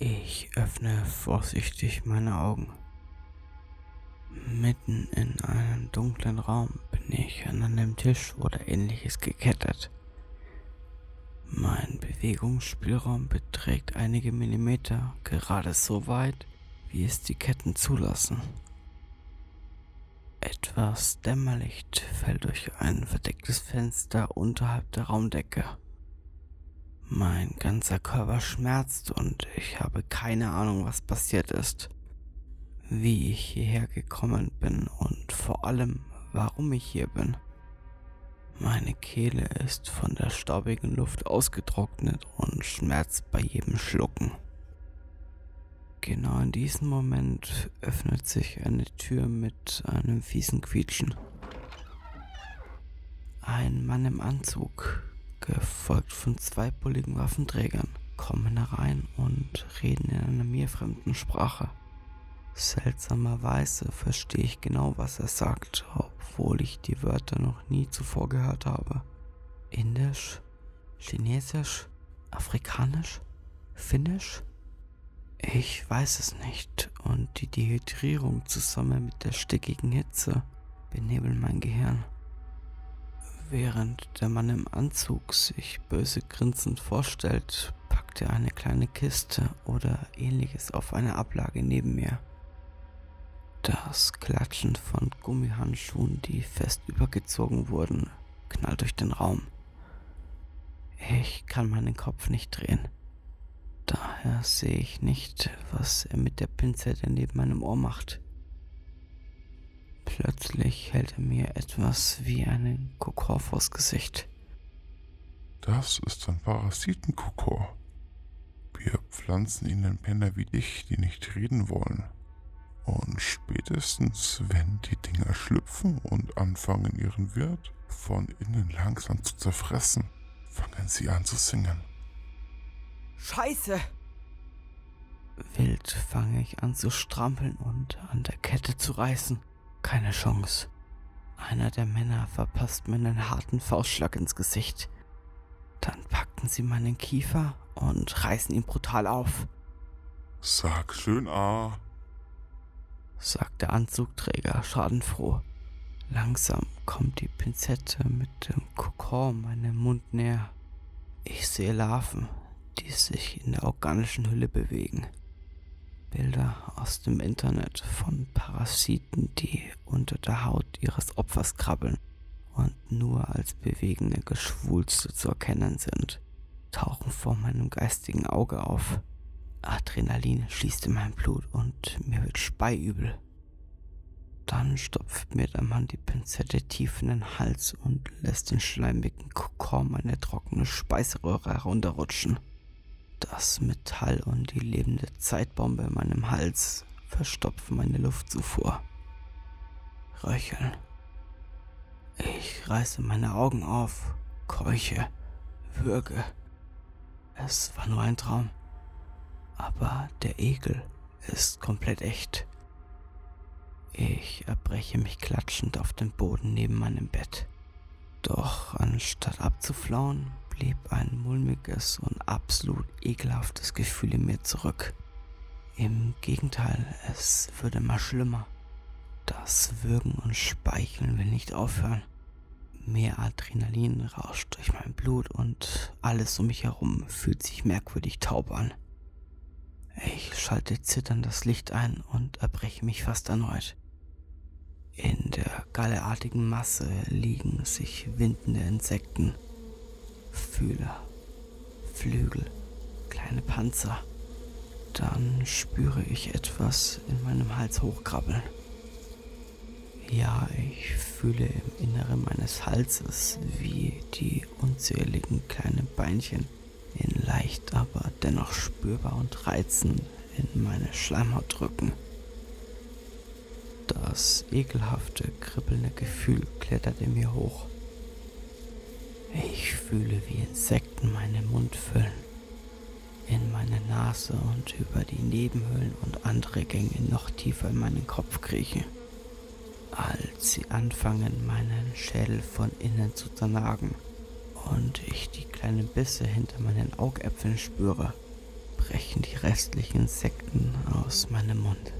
Ich öffne vorsichtig meine Augen. Mitten in einem dunklen Raum bin ich an einem Tisch oder ähnliches gekettet. Mein Bewegungsspielraum beträgt einige Millimeter, gerade so weit, wie es die Ketten zulassen. Etwas Dämmerlicht fällt durch ein verdecktes Fenster unterhalb der Raumdecke. Mein ganzer Körper schmerzt und ich habe keine Ahnung, was passiert ist, wie ich hierher gekommen bin und vor allem, warum ich hier bin. Meine Kehle ist von der staubigen Luft ausgetrocknet und schmerzt bei jedem Schlucken. Genau in diesem Moment öffnet sich eine Tür mit einem fiesen Quietschen. Ein Mann im Anzug, gefolgt von zwei bulligen Waffenträgern, kommen herein und reden in einer mir fremden Sprache. Seltsamerweise verstehe ich genau, was er sagt, obwohl ich die Wörter noch nie zuvor gehört habe. Indisch, Chinesisch, Afrikanisch, Finnisch? Ich weiß es nicht und die Dehydrierung zusammen mit der stickigen Hitze benebeln mein Gehirn. Während der Mann im Anzug sich böse grinsend vorstellt, packt er eine kleine Kiste oder ähnliches auf eine Ablage neben mir. Das Klatschen von Gummihandschuhen, die fest übergezogen wurden, knallt durch den Raum. Ich kann meinen Kopf nicht drehen. Daher sehe ich nicht, was er mit der Pinzette neben meinem Ohr macht. Plötzlich hält er mir etwas wie einen Kokor vors Gesicht. Das ist ein Parasitenkokor. Wir pflanzen ihnen Penner wie dich, die nicht reden wollen. Und spätestens, wenn die Dinger schlüpfen und anfangen, ihren Wirt von innen langsam zu zerfressen, fangen sie an zu singen. Scheiße! Wild fange ich an zu strampeln und an der Kette zu reißen. Keine Chance. Einer der Männer verpasst mir einen harten Faustschlag ins Gesicht. Dann packten sie meinen Kiefer und reißen ihn brutal auf. Sag schön A, sagt der Anzugträger schadenfroh. Langsam kommt die Pinzette mit dem Kokon meinem Mund näher. Ich sehe Larven, die sich in der organischen Hülle bewegen. Bilder aus dem Internet von Parasiten, die unter der Haut ihres Opfers krabbeln und nur als bewegende Geschwulste zu erkennen sind, tauchen vor meinem geistigen Auge auf. Adrenalin schießt in mein Blut und mir wird speiübel. Dann stopft mir der Mann die Pinzette tief in den Hals und lässt den schleimigen Kokon meine trockene Speiseröhre herunterrutschen. Das Metall und die lebende Zeitbombe in meinem Hals verstopfen meine Luftzufuhr. Röcheln. Ich reiße meine Augen auf, keuche, würge. Es war nur ein Traum. Aber der Ekel ist komplett echt. Ich erbreche mich klatschend auf den Boden neben meinem Bett. Doch anstatt abzuflauen, blieb ein mulmiges und absolut ekelhaftes Gefühl in mir zurück. Im Gegenteil, es würde mal schlimmer. Das Würgen und Speicheln will nicht aufhören. Mehr Adrenalin rauscht durch mein Blut und alles um mich herum fühlt sich merkwürdig taub an. Ich schalte zitternd das Licht ein und erbreche mich fast erneut. In der galleartigen Masse liegen sich windende Insekten, Fühler, Flügel, kleine Panzer. Dann spüre ich etwas in meinem Hals hochkrabbeln. Ja, ich fühle im Inneren meines Halses, wie die unzähligen kleinen Beinchen in leicht, aber dennoch spürbar und reizend in meine Schleimhaut drücken. Das ekelhafte, kribbelnde Gefühl klettert in mir hoch. Fühle, wie Insekten meinen Mund füllen, in meine Nase und über die Nebenhöhlen und andere Gänge noch tiefer in meinen Kopf kriechen. Als sie anfangen, meinen Schädel von innen zu zernagen und ich die kleinen Bisse hinter meinen Augäpfeln spüre, brechen die restlichen Insekten aus meinem Mund.